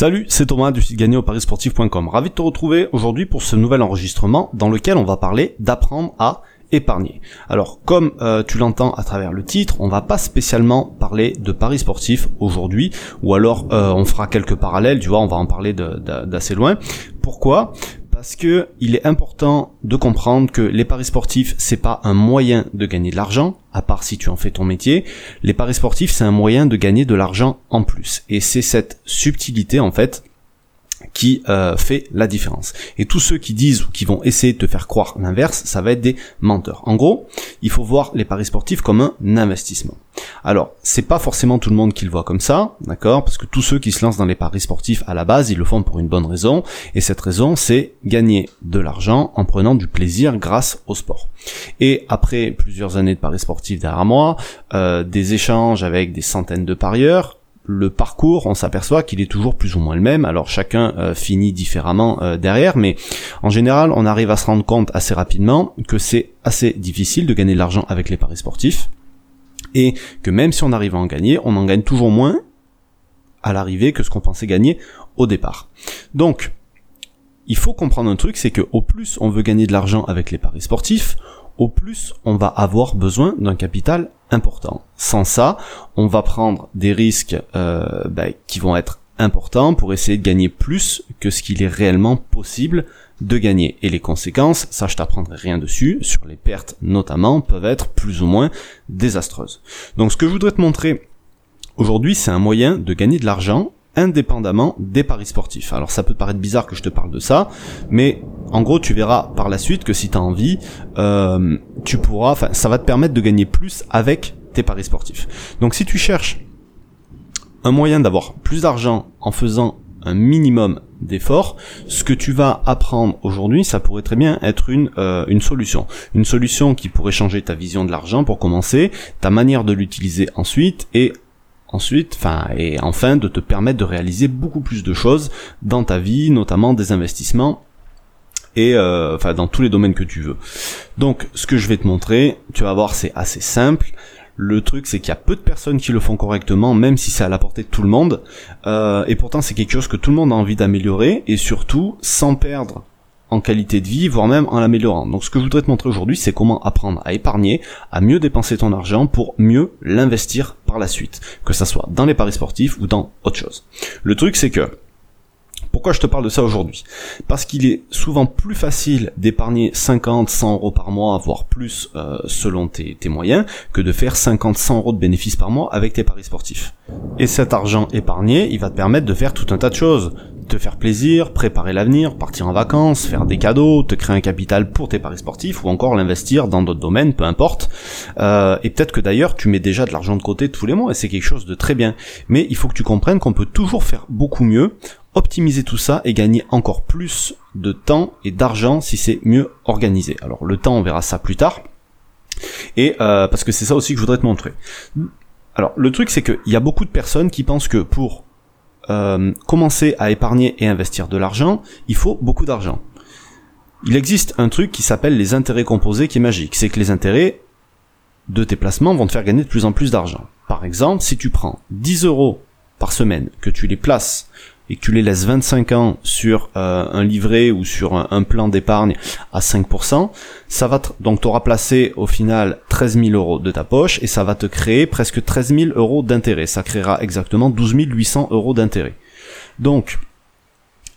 Salut, c'est Thomas du site gagné au parisportif.com. Ravi de te retrouver aujourd'hui pour ce nouvel enregistrement dans lequel on va parler d'apprendre à épargner. Alors, comme euh, tu l'entends à travers le titre, on va pas spécialement parler de paris sportifs aujourd'hui, ou alors euh, on fera quelques parallèles, tu vois, on va en parler d'assez loin. Pourquoi? Parce que il est important de comprendre que les paris sportifs c'est pas un moyen de gagner de l'argent, à part si tu en fais ton métier. Les paris sportifs c'est un moyen de gagner de l'argent en plus. Et c'est cette subtilité en fait qui euh, fait la différence. Et tous ceux qui disent ou qui vont essayer de te faire croire l'inverse, ça va être des menteurs. En gros, il faut voir les paris sportifs comme un investissement. Alors, c'est pas forcément tout le monde qui le voit comme ça, d'accord? Parce que tous ceux qui se lancent dans les paris sportifs à la base, ils le font pour une bonne raison, et cette raison, c'est gagner de l'argent en prenant du plaisir grâce au sport. Et après plusieurs années de paris sportifs derrière moi, euh, des échanges avec des centaines de parieurs, le parcours, on s'aperçoit qu'il est toujours plus ou moins le même. Alors chacun euh, finit différemment euh, derrière, mais en général, on arrive à se rendre compte assez rapidement que c'est assez difficile de gagner de l'argent avec les paris sportifs, et que même si on arrive à en gagner, on en gagne toujours moins à l'arrivée que ce qu'on pensait gagner au départ. Donc, il faut comprendre un truc, c'est que au plus on veut gagner de l'argent avec les paris sportifs, au plus on va avoir besoin d'un capital important. Sans ça, on va prendre des risques euh, bah, qui vont être importants pour essayer de gagner plus que ce qu'il est réellement possible de gagner. Et les conséquences, ça je t'apprendrai rien dessus, sur les pertes notamment, peuvent être plus ou moins désastreuses. Donc ce que je voudrais te montrer aujourd'hui, c'est un moyen de gagner de l'argent indépendamment des paris sportifs. Alors ça peut paraître bizarre que je te parle de ça, mais en gros tu verras par la suite que si tu as envie, euh, tu pourras, enfin ça va te permettre de gagner plus avec tes paris sportifs. Donc si tu cherches un moyen d'avoir plus d'argent en faisant un minimum d'efforts, ce que tu vas apprendre aujourd'hui, ça pourrait très bien être une, euh, une solution. Une solution qui pourrait changer ta vision de l'argent pour commencer, ta manière de l'utiliser ensuite, et ensuite, enfin, et enfin de te permettre de réaliser beaucoup plus de choses dans ta vie, notamment des investissements et euh, dans tous les domaines que tu veux. Donc, ce que je vais te montrer, tu vas voir, c'est assez simple. Le truc, c'est qu'il y a peu de personnes qui le font correctement, même si c'est à la portée de tout le monde. Euh, et pourtant, c'est quelque chose que tout le monde a envie d'améliorer, et surtout sans perdre en qualité de vie, voire même en l'améliorant. Donc ce que je voudrais te montrer aujourd'hui, c'est comment apprendre à épargner, à mieux dépenser ton argent pour mieux l'investir par la suite, que ça soit dans les paris sportifs ou dans autre chose. Le truc c'est que pourquoi je te parle de ça aujourd'hui? Parce qu'il est souvent plus facile d'épargner 50, 100 euros par mois, voire plus euh, selon tes, tes, moyens, que de faire 50, 100 euros de bénéfices par mois avec tes paris sportifs. Et cet argent épargné, il va te permettre de faire tout un tas de choses te faire plaisir, préparer l'avenir, partir en vacances, faire des cadeaux, te créer un capital pour tes paris sportifs ou encore l'investir dans d'autres domaines, peu importe. Euh, et peut-être que d'ailleurs tu mets déjà de l'argent de côté tous les mois et c'est quelque chose de très bien. Mais il faut que tu comprennes qu'on peut toujours faire beaucoup mieux, optimiser tout ça et gagner encore plus de temps et d'argent si c'est mieux organisé. Alors le temps on verra ça plus tard. Et euh, parce que c'est ça aussi que je voudrais te montrer. Alors le truc c'est qu'il y a beaucoup de personnes qui pensent que pour euh, commencer à épargner et investir de l'argent, il faut beaucoup d'argent. Il existe un truc qui s'appelle les intérêts composés qui est magique. C'est que les intérêts de tes placements vont te faire gagner de plus en plus d'argent. Par exemple, si tu prends 10 euros par semaine, que tu les places et que tu les laisses 25 ans sur euh, un livret ou sur un, plan d'épargne à 5%, ça va donc t'auras placé au final 13 000 euros de ta poche et ça va te créer presque 13 000 euros d'intérêt. Ça créera exactement 12 800 euros d'intérêt. Donc,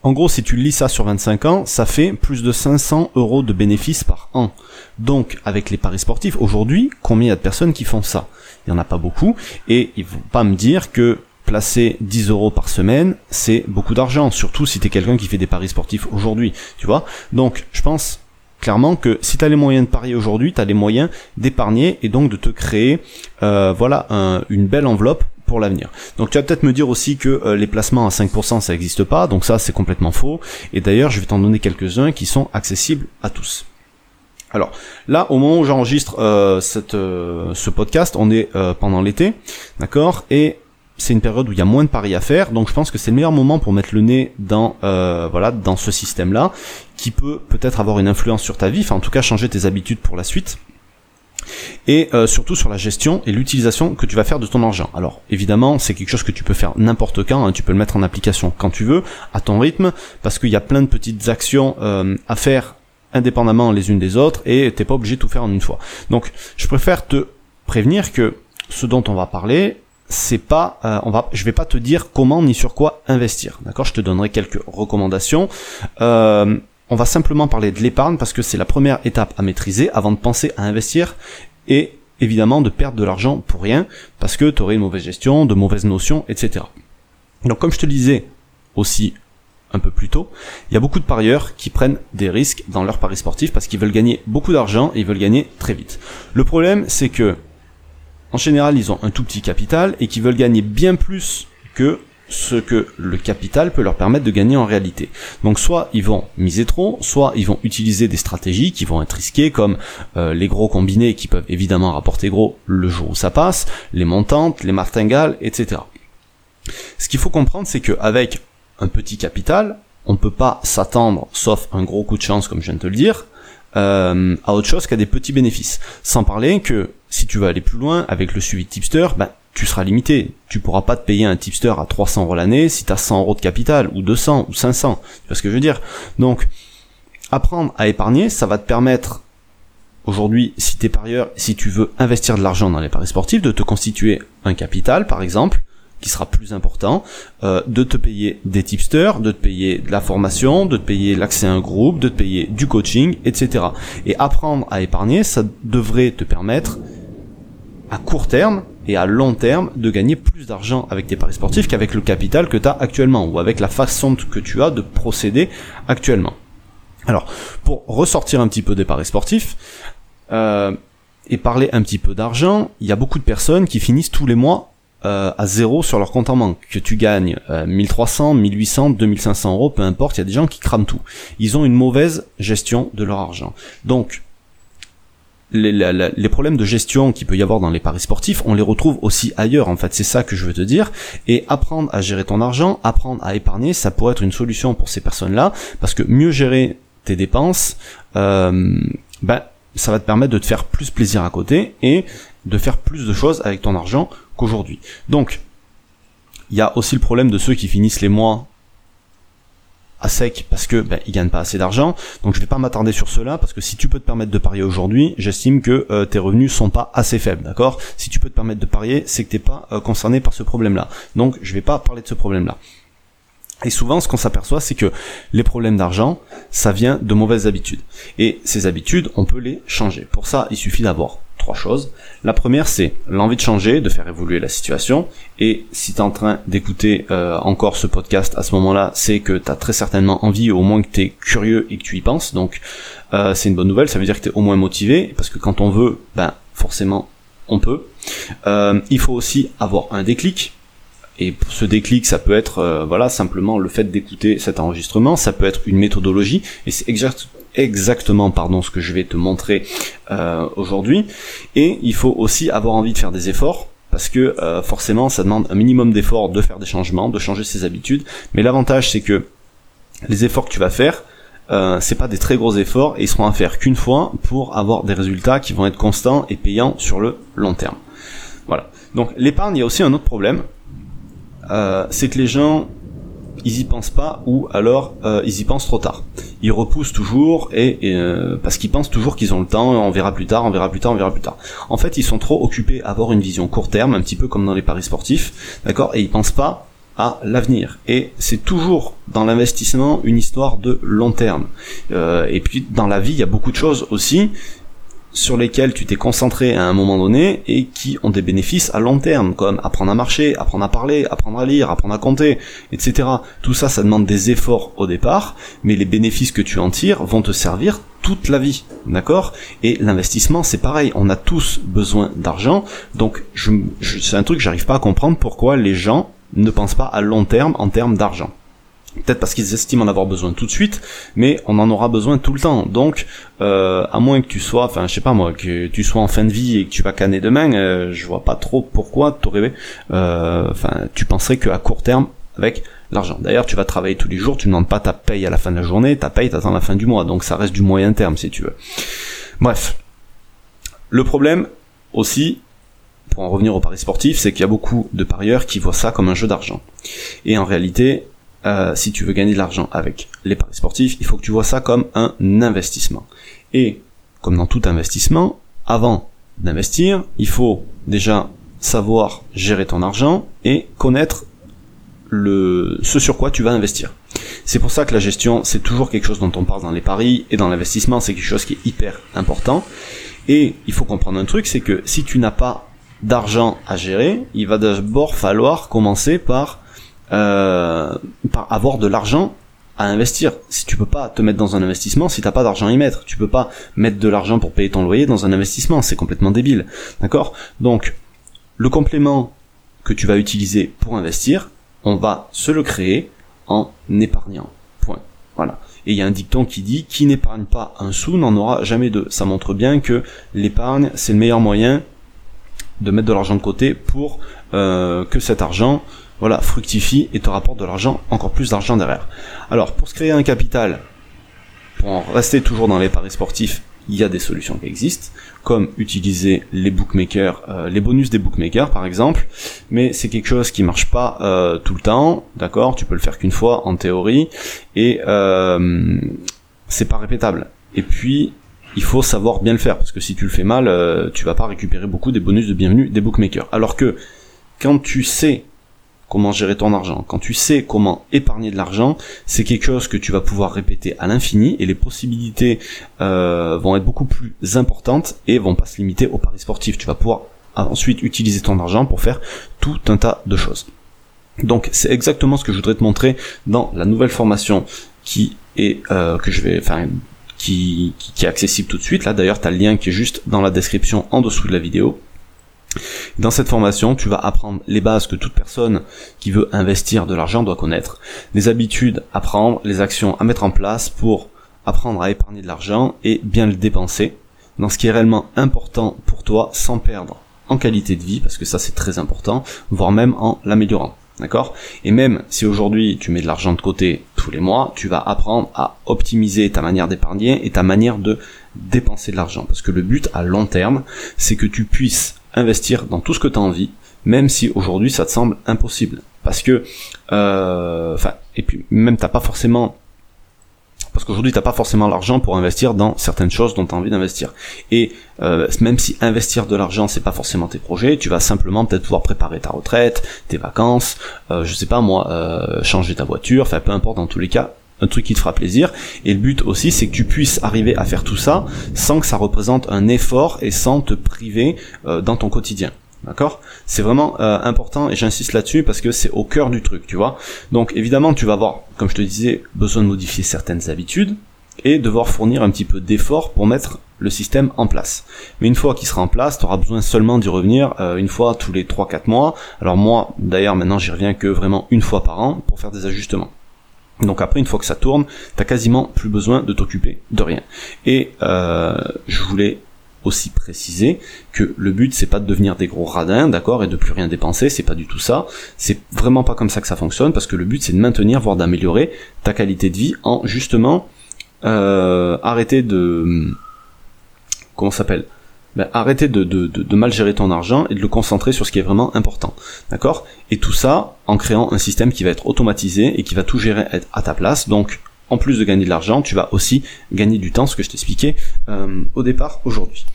en gros, si tu lis ça sur 25 ans, ça fait plus de 500 euros de bénéfices par an. Donc, avec les paris sportifs, aujourd'hui, combien il y a de personnes qui font ça? Il y en a pas beaucoup, et ils vont pas me dire que placer 10 euros par semaine, c'est beaucoup d'argent, surtout si tu es quelqu'un qui fait des paris sportifs aujourd'hui, tu vois. Donc, je pense clairement que si tu as les moyens de parier aujourd'hui, tu as les moyens d'épargner et donc de te créer euh, voilà une belle enveloppe pour l'avenir. Donc tu vas peut-être me dire aussi que euh, les placements à 5% ça n'existe pas, donc ça c'est complètement faux. Et d'ailleurs je vais t'en donner quelques-uns qui sont accessibles à tous. Alors là, au moment où j'enregistre euh, ce podcast, on est pendant l'été, d'accord, et c'est une période où il y a moins de paris à faire, donc je pense que c'est le meilleur moment pour mettre le nez dans euh, voilà dans ce système-là, qui peut peut-être avoir une influence sur ta vie, enfin en tout cas changer tes habitudes pour la suite. et euh, surtout sur la gestion et l'utilisation que tu vas faire de ton argent. Alors évidemment, c'est quelque chose que tu peux faire n'importe quand, hein. tu peux le mettre en application quand tu veux, à ton rythme, parce qu'il y a plein de petites actions euh, à faire indépendamment les unes des autres et t'es pas obligé de tout faire en une fois. Donc je préfère te prévenir que ce dont on va parler, c'est pas, euh, on va, je vais pas te dire comment ni sur quoi investir. D'accord? Je te donnerai quelques recommandations. Euh, on va simplement parler de l'épargne parce que c'est la première étape à maîtriser avant de penser à investir et évidemment de perdre de l'argent pour rien parce que tu aurais une mauvaise gestion, de mauvaises notions, etc. Donc comme je te le disais aussi un peu plus tôt, il y a beaucoup de parieurs qui prennent des risques dans leur paris sportif parce qu'ils veulent gagner beaucoup d'argent et ils veulent gagner très vite. Le problème c'est que en général ils ont un tout petit capital et qu'ils veulent gagner bien plus que ce que le capital peut leur permettre de gagner en réalité. Donc soit ils vont miser trop, soit ils vont utiliser des stratégies qui vont être risquées comme euh, les gros combinés qui peuvent évidemment rapporter gros le jour où ça passe, les montantes, les martingales, etc. Ce qu'il faut comprendre c'est qu'avec un petit capital, on ne peut pas s'attendre, sauf un gros coup de chance comme je viens de te le dire, euh, à autre chose qu'à des petits bénéfices. Sans parler que si tu veux aller plus loin avec le suivi de tipster, ben, tu seras limité. Tu pourras pas te payer un tipster à 300 euros l'année si tu as 100 euros de capital, ou 200, ou 500. Tu vois ce que je veux dire? Donc, apprendre à épargner, ça va te permettre, aujourd'hui, si t'es parieur, si tu veux investir de l'argent dans les paris sportifs, de te constituer un capital, par exemple, qui sera plus important, euh, de te payer des tipsters, de te payer de la formation, de te payer l'accès à un groupe, de te payer du coaching, etc. Et apprendre à épargner, ça devrait te permettre à court terme et à long terme de gagner plus d'argent avec tes paris sportifs qu'avec le capital que tu as actuellement ou avec la façon que tu as de procéder actuellement. Alors, pour ressortir un petit peu des paris sportifs euh, et parler un petit peu d'argent, il y a beaucoup de personnes qui finissent tous les mois euh, à zéro sur leur compte en banque. Que tu gagnes 1300, 1800, 2500 euros, peu importe, il y a des gens qui crament tout. Ils ont une mauvaise gestion de leur argent. Donc, les, problèmes de gestion qu'il peut y avoir dans les paris sportifs, on les retrouve aussi ailleurs. En fait, c'est ça que je veux te dire. Et apprendre à gérer ton argent, apprendre à épargner, ça pourrait être une solution pour ces personnes-là, parce que mieux gérer tes dépenses, euh, ben ça va te permettre de te faire plus plaisir à côté et de faire plus de choses avec ton argent qu'aujourd'hui. Donc, il y a aussi le problème de ceux qui finissent les mois à sec parce que ben, ils gagnent pas assez d'argent. Donc je vais pas m'attarder sur cela parce que si tu peux te permettre de parier aujourd'hui, j'estime que euh, tes revenus sont pas assez faibles, d'accord? Si tu peux te permettre de parier, c'est que t'es pas euh, concerné par ce problème-là. Donc je vais pas parler de ce problème-là. Et souvent, ce qu'on s'aperçoit, c'est que les problèmes d'argent, ça vient de mauvaises habitudes. Et ces habitudes, on peut les changer. Pour ça, il suffit d'avoir trois choses. La première, c'est l'envie de changer, de faire évoluer la situation. Et si tu es en train d'écouter euh, encore ce podcast à ce moment-là, c'est que tu as très certainement envie, au moins que tu es curieux et que tu y penses. Donc euh, c'est une bonne nouvelle, ça veut dire que tu es au moins motivé, parce que quand on veut, ben forcément on peut. Euh, il faut aussi avoir un déclic. Et pour ce déclic, ça peut être voilà simplement le fait d'écouter cet enregistrement, ça peut être une méthodologie, et c'est exact, exactement pardon ce que je vais te montrer euh, aujourd'hui et il faut aussi avoir envie de faire des efforts parce que euh, forcément ça demande un minimum d'efforts de faire des changements, de changer ses habitudes mais l'avantage c'est que les efforts que tu vas faire euh, c'est pas des très gros efforts et ils seront à faire qu'une fois pour avoir des résultats qui vont être constants et payants sur le long terme. Voilà. Donc l'épargne, il y a aussi un autre problème, euh, c'est que les gens ils y pensent pas ou alors euh, ils y pensent trop tard. Ils repoussent toujours et, euh, parce qu'ils pensent toujours qu'ils ont le temps, on verra plus tard, on verra plus tard, on verra plus tard. En fait, ils sont trop occupés à avoir une vision court terme, un petit peu comme dans les paris sportifs, d'accord, et ils pensent pas à l'avenir. Et c'est toujours dans l'investissement une histoire de long terme. Euh, et puis dans la vie, il y a beaucoup de choses aussi sur lesquels tu t'es concentré à un moment donné et qui ont des bénéfices à long terme, comme apprendre à marcher, apprendre à parler, apprendre à lire, apprendre à compter, etc. Tout ça, ça demande des efforts au départ, mais les bénéfices que tu en tires vont te servir toute la vie, d'accord? Et l'investissement, c'est pareil, on a tous besoin d'argent, donc je, c'est un truc que j'arrive pas à comprendre pourquoi les gens ne pensent pas à long terme en termes d'argent. Peut-être parce qu'ils estiment en avoir besoin tout de suite, mais on en aura besoin tout le temps. Donc, euh, à moins que tu sois, enfin, je sais pas moi, que tu sois en fin de vie et que tu vas canner demain, euh, je vois pas trop pourquoi t'aurais, euh, enfin, tu penserais qu'à court terme avec l'argent. D'ailleurs, tu vas travailler tous les jours, tu ne demandes pas ta paye à la fin de la journée, ta paye t'attends la fin du mois, donc ça reste du moyen terme si tu veux. Bref, Le problème aussi, pour en revenir au paris sportif, c'est qu'il y a beaucoup de parieurs qui voient ça comme un jeu d'argent. Et en réalité, euh, si tu veux gagner de l'argent avec les paris sportifs, il faut que tu vois ça comme un investissement. Et comme dans tout investissement, avant d'investir, il faut déjà savoir gérer ton argent et connaître le, ce sur quoi tu vas investir. C'est pour ça que la gestion, c'est toujours quelque chose dont on parle dans les paris et dans l'investissement, c'est quelque chose qui est hyper important. Et il faut comprendre un truc, c'est que si tu n'as pas d'argent à gérer, il va d'abord falloir commencer par, euh, par avoir de l'argent à investir. Si tu peux pas te mettre dans un investissement, si t'as pas d'argent à y mettre, tu peux pas mettre de l'argent pour payer ton loyer dans un investissement, c'est complètement débile. D'accord? Donc, le complément que tu vas utiliser pour investir, on va se le créer en épargnant. Point. Voilà. Et il y a un dicton qui dit qui n'épargne pas un sou n'en aura jamais deux. Ça montre bien que l'épargne, c'est le meilleur moyen de mettre de l'argent de côté pour euh, que cet argent voilà, fructifie et te rapporte de l'argent, encore plus d'argent derrière. Alors, pour se créer un capital, pour en rester toujours dans les paris sportifs, il y a des solutions qui existent, comme utiliser les bookmakers, euh, les bonus des bookmakers par exemple, mais c'est quelque chose qui marche pas euh, tout le temps, d'accord? Tu peux le faire qu'une fois en théorie, et euh, c'est pas répétable. Et puis il faut savoir bien le faire parce que si tu le fais mal, euh, tu vas pas récupérer beaucoup des bonus de bienvenue des bookmakers. Alors que quand tu sais comment gérer ton argent, quand tu sais comment épargner de l'argent, c'est quelque chose que tu vas pouvoir répéter à l'infini et les possibilités euh, vont être beaucoup plus importantes et vont pas se limiter au paris sportif. Tu vas pouvoir ensuite utiliser ton argent pour faire tout un tas de choses. Donc c'est exactement ce que je voudrais te montrer dans la nouvelle formation qui est euh, que je vais, enfin qui, qui, est accessible tout de suite. Là d'ailleurs, tu as le lien qui est juste dans la description en dessous de la vidéo. Dans cette formation, tu vas apprendre les bases que toute personne qui veut investir de l'argent doit connaître, les habitudes à prendre, les actions à mettre en place pour apprendre à épargner de l'argent et bien le dépenser dans ce qui est réellement important pour toi sans perdre en qualité de vie, parce que ça c'est très important, voire même en l'améliorant. D'accord? Et même si aujourd'hui tu mets de l'argent de côté tous les mois, tu vas apprendre à optimiser ta manière d'épargner et ta manière de dépenser de l'argent. Parce que le but à long terme, c'est que tu puisses investir dans tout ce que tu as envie, même si aujourd'hui ça te semble impossible. Parce que, euh, enfin, et puis même t'as pas forcément parce qu'aujourd'hui t'as pas forcément l'argent pour investir dans certaines choses dont tu as envie d'investir. Et euh, même si investir de l'argent c'est pas forcément tes projets, tu vas simplement peut-être pouvoir préparer ta retraite, tes vacances, euh, je sais pas moi, euh, changer ta voiture, enfin peu importe dans tous les cas, un truc qui te fera plaisir. Et le but aussi, c'est que tu puisses arriver à faire tout ça sans que ça représente un effort et sans te priver euh, dans ton quotidien. D'accord? C'est vraiment euh, important et j'insiste là-dessus parce que c'est au cœur du truc, tu vois? Donc évidemment, tu vas avoir, comme je te disais, besoin de modifier certaines habitudes et devoir fournir un petit peu d'effort pour mettre le système en place. Mais une fois qu'il sera en place, tu auras besoin seulement d'y revenir euh, une fois tous les 3-4 mois. Alors moi, d'ailleurs, maintenant, j'y reviens que vraiment une fois par an pour faire des ajustements. Donc après, une fois que ça tourne, t'as quasiment plus besoin de t'occuper de rien. Et euh, je voulais aussi préciser que le but c'est pas de devenir des gros radins, d'accord, et de plus rien dépenser, c'est pas du tout ça. C'est vraiment pas comme ça que ça fonctionne, parce que le but c'est de maintenir, voire d'améliorer ta qualité de vie en justement euh, arrêter de comment s'appelle? Ben, arrêter de, mal gérer ton argent et de le concentrer sur ce qui est vraiment important. D'accord? Et tout ça en créant un système qui va être automatisé et qui va tout gérer à ta place. Donc en plus de gagner de l'argent, tu vas aussi gagner du temps, ce que je t'expliquais euh, au départ aujourd'hui.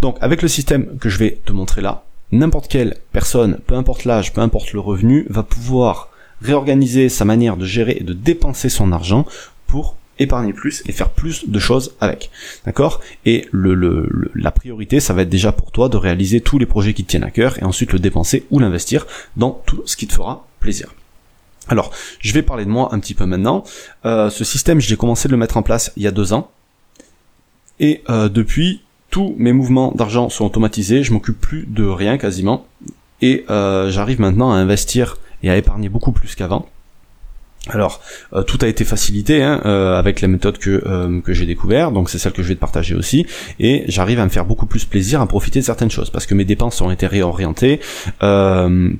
Donc avec le système que je vais te montrer là, n'importe quelle personne, peu importe l'âge, peu importe le revenu, va pouvoir réorganiser sa manière de gérer et de dépenser son argent pour épargner plus et faire plus de choses avec. D'accord? Et le, le, la priorité, ça va être déjà pour toi de réaliser tous les projets qui te tiennent à cœur et ensuite le dépenser ou l'investir dans tout ce qui te fera plaisir. Alors, je vais parler de moi un petit peu maintenant. Euh, ce système, j'ai commencé de le mettre en place il y a deux ans. Et euh, depuis, tous mes mouvements d'argent sont automatisés. Je m'occupe plus de rien quasiment. Et euh, j'arrive maintenant à investir et à épargner beaucoup plus qu'avant. Alors, euh, tout a été facilité hein, euh, avec la méthode que, euh, que j'ai découvert, donc c'est celle que je vais te partager aussi, et j'arrive à me faire beaucoup plus plaisir à profiter de certaines choses, parce que mes dépenses ont été réorientées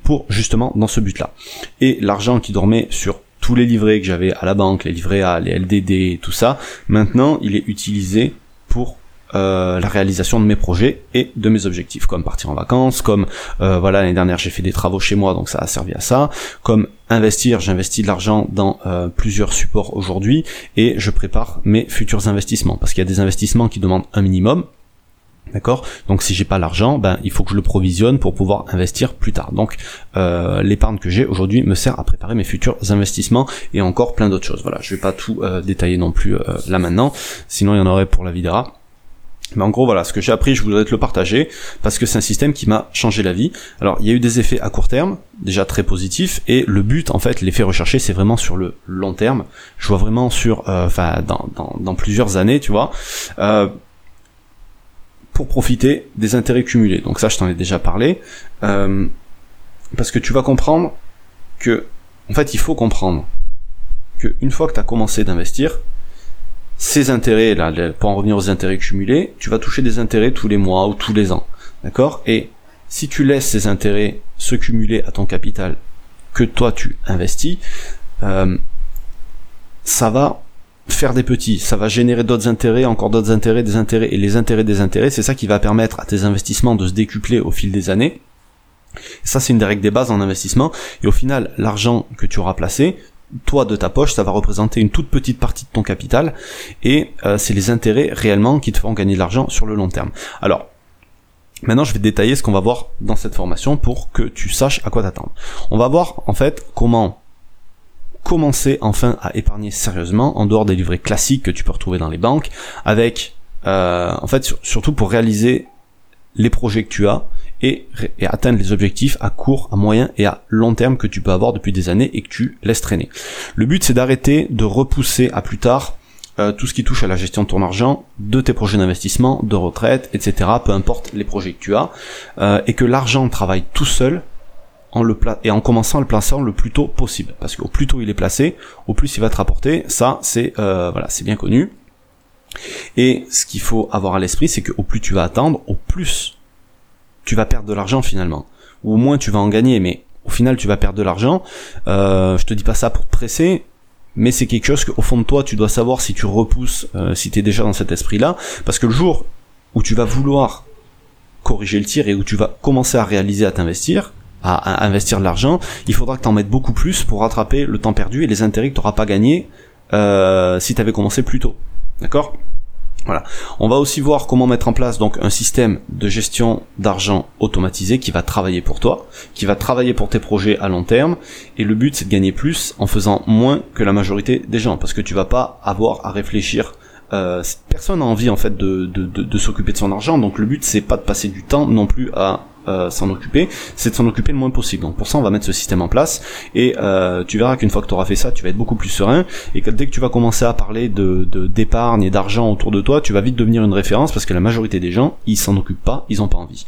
pour justement dans ce but-là. Et l'argent qui dormait sur tous les livrets que j'avais à la banque, les livrets A, les LDD, tout ça, maintenant il est utilisé pour euh, la réalisation de mes projets et de mes objectifs, comme partir en vacances, comme euh, voilà l'année dernière j'ai fait des travaux chez moi donc ça a servi à ça, comme investir, j'investis de l'argent dans euh, plusieurs supports aujourd'hui et je prépare mes futurs investissements parce qu'il y a des investissements qui demandent un minimum, D'accord? Donc si j'ai pas l'argent, ben il faut que je le provisionne pour pouvoir investir plus tard. Donc l'épargne que j'ai aujourd'hui me sert à préparer mes futurs investissements et encore plein d'autres choses. Voilà, je vais pas tout euh, détailler non plus euh, là maintenant, sinon il y en aurait pour la vidéra. Mais en gros, voilà, ce que j'ai appris, je voudrais te le partager, parce que c'est un système qui m'a changé la vie. Alors, il y a eu des effets à court terme, déjà très positifs, et le but, en fait, l'effet recherché, c'est vraiment sur le long terme. Je vois vraiment sur, enfin, dans, dans, dans, plusieurs années, tu vois. Euh, pour profiter des intérêts cumulés. Donc ça, je t'en ai déjà parlé. Euh, parce que tu vas comprendre que, en fait, il faut comprendre que une fois que tu as commencé d'investir, ces intérêts, là, pour en revenir aux intérêts cumulés, tu vas toucher des intérêts tous les mois ou tous les ans. D'accord? Et si tu laisses ces intérêts se cumuler à ton capital que toi tu investis, euh, ça va faire des petits, ça va générer d'autres intérêts, encore d'autres intérêts, des intérêts, et les intérêts des intérêts, c'est ça qui va permettre à tes investissements de se décupler au fil des années. Ça, c'est une des règles des bases en investissement. Et au final, l'argent que tu auras placé, toi de ta poche, ça va représenter une toute petite partie de ton capital, et euh, c'est les intérêts réellement qui te feront gagner de l'argent sur le long terme. Alors, Maintenant, je vais détailler ce qu'on va voir dans cette formation pour que tu saches à quoi t'attendre. On va voir en fait comment commencer enfin à épargner sérieusement en dehors des livrets classiques que tu peux retrouver dans les banques, avec euh, en fait surtout pour réaliser les projets que tu as et, atteindre les objectifs à court, à moyen et à long terme que tu peux avoir depuis des années et que tu laisses traîner. Le but c'est d'arrêter de repousser à plus tard euh, tout ce qui touche à la gestion de ton argent, de tes projets d'investissement, de retraite, etc. Peu importe les projets que tu as, euh, et que l'argent travaille tout seul en le et en commençant à le placer le plus tôt possible. Parce qu'au plus tôt il est placé, au plus il va te rapporter. Ça, c'est euh, voilà, c'est bien connu. Et ce qu'il faut avoir à l'esprit, c'est qu'au plus tu vas attendre, au plus tu vas perdre de l'argent finalement. Ou au moins tu vas en gagner, mais au final tu vas perdre de l'argent. Euh, je te dis pas ça pour te presser, mais c'est quelque chose qu'au fond de toi tu dois savoir si tu repousses, euh, si tu es déjà dans cet esprit-là. Parce que le jour où tu vas vouloir corriger le tir et où tu vas commencer à réaliser à t'investir, à, investir de l'argent, il faudra que tu en mettes beaucoup plus pour rattraper le temps perdu et les intérêts que tu n'auras pas gagné euh, si tu avais commencé plus tôt. D'accord? On va aussi voir comment mettre en place donc un système de gestion d'argent automatisé qui va travailler pour toi, qui va travailler pour tes projets à long terme. Et le but c'est de gagner plus en faisant moins que la majorité des gens, parce que tu vas pas avoir à réfléchir. Euh, personne n'a envie en fait de, de s'occuper de son argent, donc le but c'est pas de passer du temps non plus à euh, s'en occuper, c'est de s'en occuper le moins possible. Donc pour ça, on va mettre ce système en place et euh, tu verras qu'une fois que tu auras fait ça, tu vas être beaucoup plus serein et que dès que tu vas commencer à parler de d'épargne et d'argent autour de toi, tu vas vite devenir une référence parce que la majorité des gens, ils s'en occupent pas, ils ont pas envie.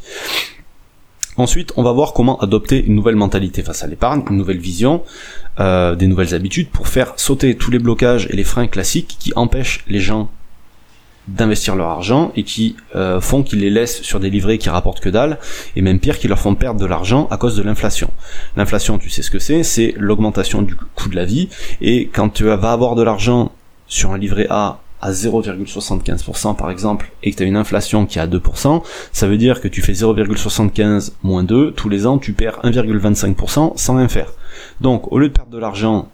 Ensuite, on va voir comment adopter une nouvelle mentalité face à l'épargne, une nouvelle vision, euh, des nouvelles habitudes pour faire sauter tous les blocages et les freins classiques qui empêchent les gens d'investir leur argent et qui euh, font qu'ils les laissent sur des livrets qui rapportent que dalle et même pire qui leur font perdre de l'argent à cause de l'inflation. L'inflation, tu sais ce que c'est, c'est l'augmentation du coût de la vie et quand tu vas avoir de l'argent sur un livret A à 0,75% par exemple et que tu as une inflation qui est à 2%, ça veut dire que tu fais 0,75 moins 2, tous les ans tu perds 1,25% sans rien faire. Donc au lieu de perdre de l'argent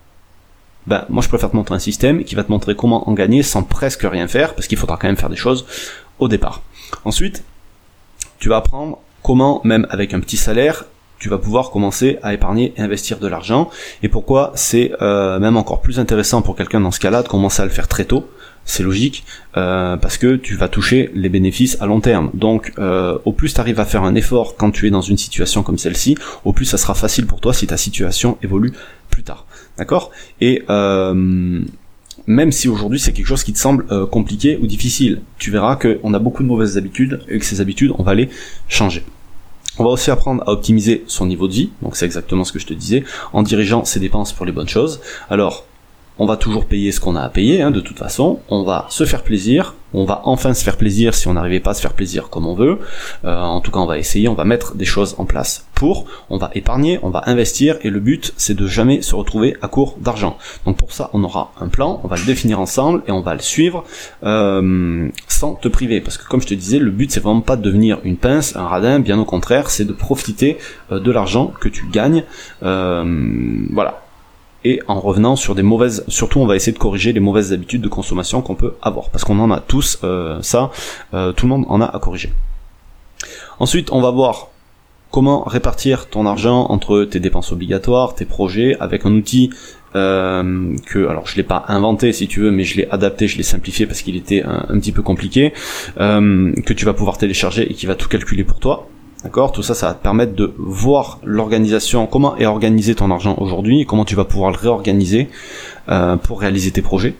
ben moi je préfère te montrer un système qui va te montrer comment en gagner sans presque rien faire, parce qu'il faudra quand même faire des choses au départ. Ensuite, tu vas apprendre comment, même avec un petit salaire, tu vas pouvoir commencer à épargner et investir de l'argent. Et pourquoi c'est euh, même encore plus intéressant pour quelqu'un dans ce cas-là de commencer à le faire très tôt. C'est logique, euh, parce que tu vas toucher les bénéfices à long terme. Donc euh, au plus tu arrives à faire un effort quand tu es dans une situation comme celle-ci, au plus ça sera facile pour toi si ta situation évolue plus tard. D'accord? Et euh, même si aujourd'hui c'est quelque chose qui te semble compliqué ou difficile, tu verras qu'on a beaucoup de mauvaises habitudes et que ces habitudes, on va les changer. On va aussi apprendre à optimiser son niveau de vie, donc c'est exactement ce que je te disais, en dirigeant ses dépenses pour les bonnes choses. Alors, on va toujours payer ce qu'on a à payer, hein, de toute façon. On va se faire plaisir. On va enfin se faire plaisir si on n'arrivait pas à se faire plaisir comme on veut. Euh, en tout cas, on va essayer. On va mettre des choses en place pour. On va épargner, on va investir. Et le but, c'est de jamais se retrouver à court d'argent. Donc pour ça, on aura un plan. On va le définir ensemble et on va le suivre euh, sans te priver. Parce que comme je te disais, le but, c'est vraiment pas de devenir une pince, un radin. Bien au contraire, c'est de profiter euh, de l'argent que tu gagnes. voilà et en revenant sur des mauvaises, surtout on va essayer de corriger les mauvaises habitudes de consommation qu'on peut avoir, parce qu'on en a tous euh, ça, euh, tout le monde en a à corriger. Ensuite, on va voir comment répartir ton argent entre tes dépenses obligatoires, tes projets, avec un outil euh, que, alors je l'ai pas inventé si tu veux, mais je l'ai adapté, je l'ai simplifié parce qu'il était un, un, petit peu compliqué, que tu vas pouvoir télécharger et qui va tout calculer pour toi. Tout ça, ça va te permettre de voir l'organisation, comment est organisé ton argent aujourd'hui, comment tu vas pouvoir le réorganiser euh, pour réaliser tes projets.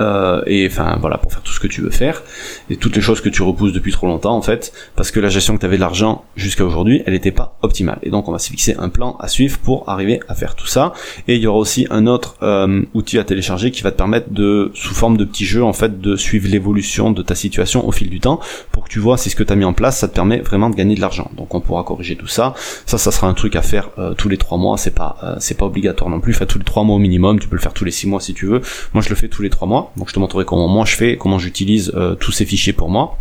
Euh, et enfin voilà pour faire tout ce que tu veux faire. Et toutes les choses que tu repousses depuis trop longtemps en fait parce que la gestion que tu avais de l'argent jusqu'à aujourd'hui elle n'était pas optimale. Et donc on va se fixer un plan à suivre pour arriver à faire tout ça. Et il y aura aussi un autre euh, outil à télécharger qui va te permettre de sous forme de petit jeu en fait de suivre l'évolution de ta situation au fil du temps pour que tu vois si ce que tu as mis en place ça te permet vraiment de gagner de l'argent. Donc on pourra corriger tout ça. Ça ça sera un truc à faire euh, tous les trois mois. C'est pas c'est pas obligatoire non plus. Fait tous les trois mois au minimum. Tu peux le faire tous les six mois si tu veux. Moi je le fais tous les trois mois donc je te montrerai comment moi je fais, comment j'utilise euh, tous ces fichiers pour moi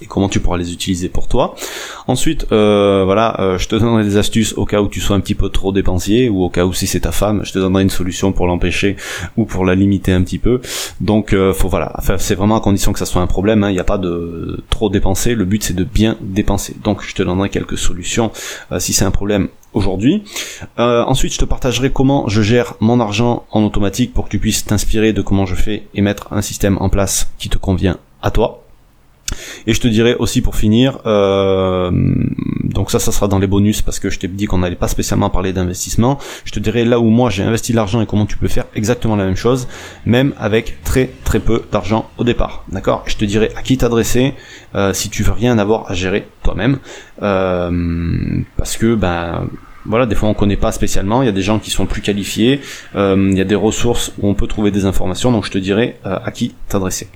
et comment tu pourras les utiliser pour toi. Ensuite, euh, voilà, euh, je te donnerai des astuces au cas où tu sois un petit peu trop dépensier ou au cas où si c'est ta femme, je te donnerai une solution pour l'empêcher ou pour la limiter un petit peu. Donc, voilà, c'est vraiment à condition que ça soit un problème. Hein. Il n'y a pas de trop dépenser. Le but c'est de bien dépenser. Donc, je te donnerai quelques solutions si c'est un problème aujourd'hui. Euh, ensuite, je te partagerai comment je gère mon argent en automatique pour que tu puisses t'inspirer de comment je fais et mettre un système en place qui te convient à toi. Et je te dirai aussi pour finir, euh, donc ça, ça sera dans les bonus parce que je t'ai dit qu'on n'allait pas spécialement parler d'investissement. Je te dirai là où moi j'ai investi l'argent et comment tu peux faire exactement la même chose, même avec très très peu d'argent au départ. D'accord? Je te dirai à qui t'adresser euh, si tu veux rien avoir à gérer toi-même, euh, parce que ben voilà, des fois on connaît pas spécialement, il y a des gens qui sont plus qualifiés, il y a des ressources où on peut trouver des informations, donc je te dirai euh, à qui t'adresser.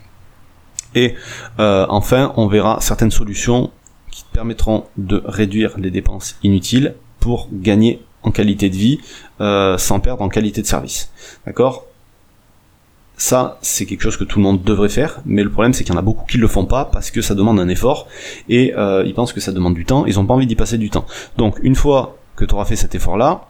Et euh, enfin, on verra certaines solutions qui te permettront de réduire les dépenses inutiles pour gagner en qualité de vie sans perdre en qualité de service. D'accord? Ça, c'est quelque chose que tout le monde devrait faire, mais le problème c'est qu'il y en a beaucoup qui le font pas parce que ça demande un effort et ils pensent que ça demande du temps, ils ont pas envie d'y passer du temps. Donc une fois que tu auras fait cet effort-là,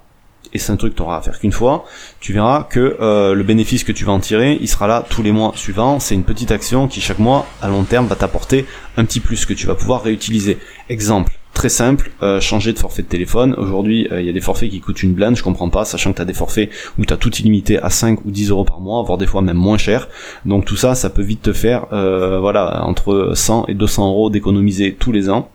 et c'est un truc que tu auras à faire qu'une fois, tu verras que euh, le bénéfice que tu vas en tirer, il sera là tous les mois suivants. C'est une petite action qui chaque mois, à long terme, va t'apporter un petit plus que tu vas pouvoir réutiliser. Exemple, très simple, euh, changer de forfait de téléphone. Aujourd'hui, euh, il y a des forfaits qui coûtent une blinde, je comprends pas, sachant que tu as des forfaits où tu as tout illimité à 5 ou 10 euros par mois, voire des fois même moins cher. Donc tout ça, ça peut vite te faire voilà entre 100 et 200 euros d'économiser tous les ans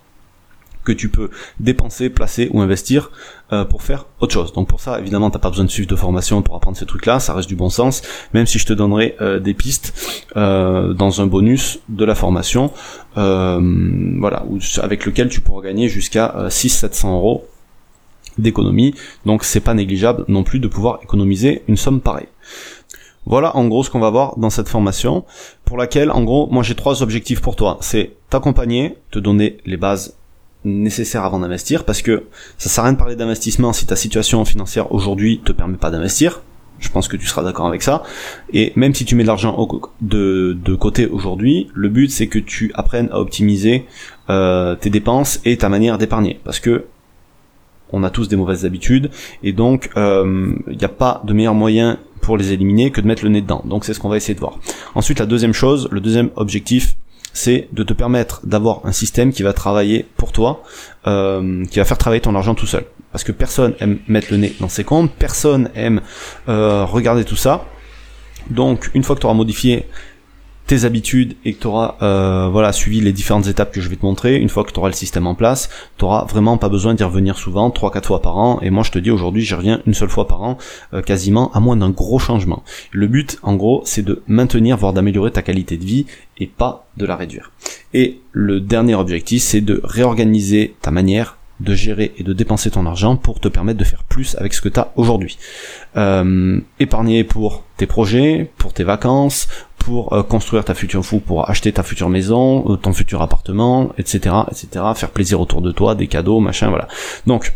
que tu peux dépenser, placer ou investir euh, pour faire autre chose. Donc pour ça, évidemment, t'as pas besoin de suivre de formation pour apprendre ces trucs-là, ça reste du bon sens, même si je te donnerai euh, des pistes euh, dans un bonus de la formation, voilà, avec lequel tu pourras gagner jusqu'à 600-700 euros d'économie. Donc c'est pas négligeable non plus de pouvoir économiser une somme pareille. Voilà en gros ce qu'on va voir dans cette formation, pour laquelle en gros moi j'ai trois objectifs pour toi. C'est t'accompagner, te donner les bases nécessaire avant d'investir parce que ça sert à rien de parler d'investissement si ta situation financière aujourd'hui te permet pas d'investir. Je pense que tu seras d'accord avec ça. Et même si tu mets de l'argent de, de côté aujourd'hui, le but c'est que tu apprennes à optimiser euh, tes dépenses et ta manière d'épargner. Parce que on a tous des mauvaises habitudes et donc il euh, n'y a pas de meilleur moyen pour les éliminer que de mettre le nez dedans. Donc c'est ce qu'on va essayer de voir. Ensuite la deuxième chose, le deuxième objectif, c'est de te permettre d'avoir un système qui va travailler pour toi, euh, qui va faire travailler ton argent tout seul. Parce que personne aime mettre le nez dans ses comptes, personne aime euh, regarder tout ça. Donc une fois que tu auras modifié tes habitudes et que tu auras euh, voilà, suivi les différentes étapes que je vais te montrer, une fois que tu auras le système en place, tu auras vraiment pas besoin d'y revenir souvent, 3-4 fois par an, et moi je te dis aujourd'hui j'y reviens une seule fois par an, euh, quasiment, à moins d'un gros changement. Le but en gros c'est de maintenir, voire d'améliorer ta qualité de vie et pas de la réduire. Et le dernier objectif c'est de réorganiser ta manière de gérer et de dépenser ton argent pour te permettre de faire plus avec ce que tu as aujourd'hui. Euh, épargner pour tes projets, pour tes vacances, pour euh, construire ta future fou, pour acheter ta future maison, euh, ton futur appartement, etc., etc., faire plaisir autour de toi, des cadeaux, machin, voilà. Donc,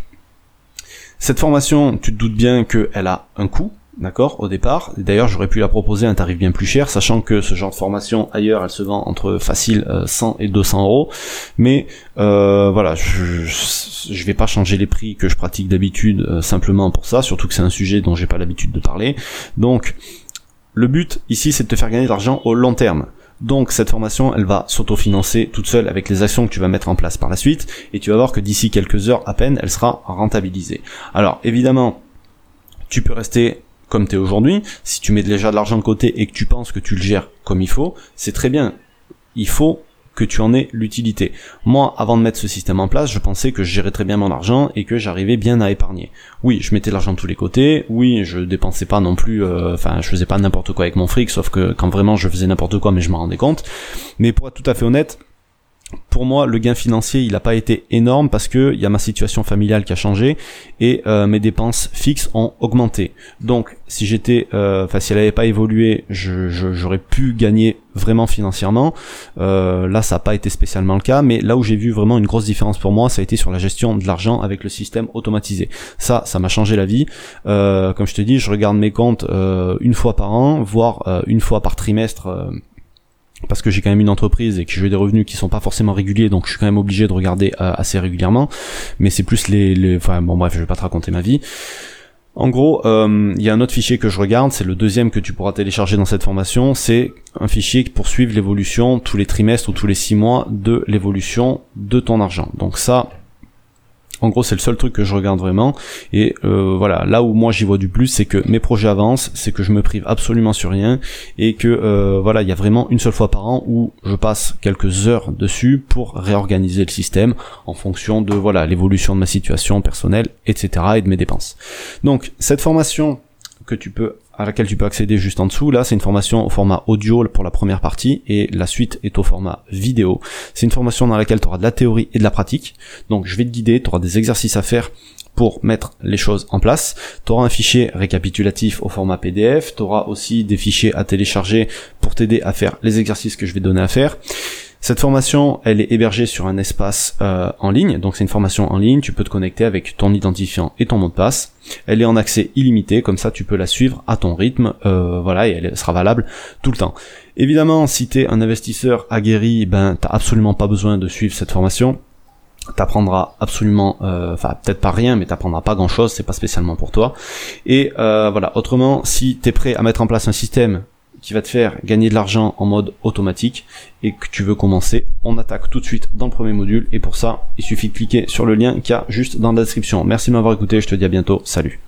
cette formation, tu te doutes bien qu'elle a un coût, d'accord, au départ. D'ailleurs, j'aurais pu la proposer à un tarif bien plus cher, sachant que ce genre de formation ailleurs, elle se vend entre facile 100 et 200 euros. Mais euh, voilà, je, je, vais pas changer les prix que je pratique d'habitude euh, simplement pour ça, surtout que c'est un sujet dont j'ai pas l'habitude de parler. Donc, le but ici, c'est de te faire gagner de l'argent au long terme. Donc cette formation, elle va s'autofinancer toute seule avec les actions que tu vas mettre en place par la suite, et tu vas voir que d'ici quelques heures à peine, elle sera rentabilisée. Alors évidemment, tu peux rester comme tu es aujourd'hui, si tu mets déjà de l'argent de côté et que tu penses que tu le gères comme il faut, c'est très bien. Il faut tu en aies l'utilité. Moi, avant de mettre ce système en place, je pensais que je gérais très bien mon argent et que j'arrivais bien à épargner. Oui, je mettais l'argent de tous les côtés. Oui, je dépensais pas non plus, euh, enfin, je faisais pas n'importe quoi avec mon fric, sauf que quand vraiment je faisais n'importe quoi, mais je m'en rendais compte. Mais pour être tout à fait honnête, pour moi, le gain financier, il n'a pas été énorme parce que il y a ma situation familiale qui a changé et euh, mes dépenses fixes ont augmenté. Donc, si j'étais, euh, enfin, si elle n'avait pas évolué, j'aurais pu gagner vraiment financièrement. Euh, là, ça n'a pas été spécialement le cas, mais là où j'ai vu vraiment une grosse différence pour moi, ça a été sur la gestion de l'argent avec le système automatisé. Ça, ça m'a changé la vie. comme je te dis, je regarde mes comptes une fois par an, voire une fois par trimestre parce que j'ai quand même une entreprise et que j'ai des revenus qui sont pas forcément réguliers, donc je suis quand même obligé de regarder euh, assez régulièrement. Mais c'est plus les, les, enfin bon bref, je vais pas te raconter ma vie. En gros, euh, il y a un autre fichier que je regarde, c'est le deuxième que tu pourras télécharger dans cette formation. C'est un fichier qui poursuit l'évolution tous les trimestres ou tous les six mois de l'évolution de ton argent. Donc ça, en gros, c'est le seul truc que je regarde vraiment. Et euh, voilà, là où moi j'y vois du plus, c'est que mes projets avancent, c'est que je me prive absolument sur rien et que euh, voilà, il y a vraiment une seule fois par an où je passe quelques heures dessus pour réorganiser le système en fonction de voilà l'évolution de ma situation personnelle, etc. et de mes dépenses. Donc cette formation que tu peux à laquelle tu peux accéder juste en dessous. Là, c'est une formation au format audio pour la première partie et la suite est au format vidéo. C'est une formation dans laquelle tu auras de la théorie et de la pratique. Donc, je vais te guider, tu auras des exercices à faire pour mettre les choses en place. Tu auras un fichier récapitulatif au format PDF, tu auras aussi des fichiers à télécharger pour t'aider à faire les exercices que je vais te donner à faire. Cette formation, elle est hébergée sur un espace euh, en ligne, donc c'est une formation en ligne, tu peux te connecter avec ton identifiant et ton mot de passe. Elle est en accès illimité, comme ça tu peux la suivre à ton rythme, euh, voilà, et elle sera valable tout le temps. Évidemment, si tu es un investisseur aguerri, ben t'as absolument pas besoin de suivre cette formation. T'apprendras absolument euh, enfin peut-être pas rien mais t'apprendras pas grand chose c'est pas spécialement pour toi. Et voilà. Autrement si t'es prêt à mettre en place un système qui va te faire gagner de l'argent en mode automatique et que tu veux commencer, on attaque tout de suite dans le premier module. Et pour ça, il suffit de cliquer sur le lien qu'il y a juste dans la description. Merci de m'avoir écouté, je te dis à bientôt, salut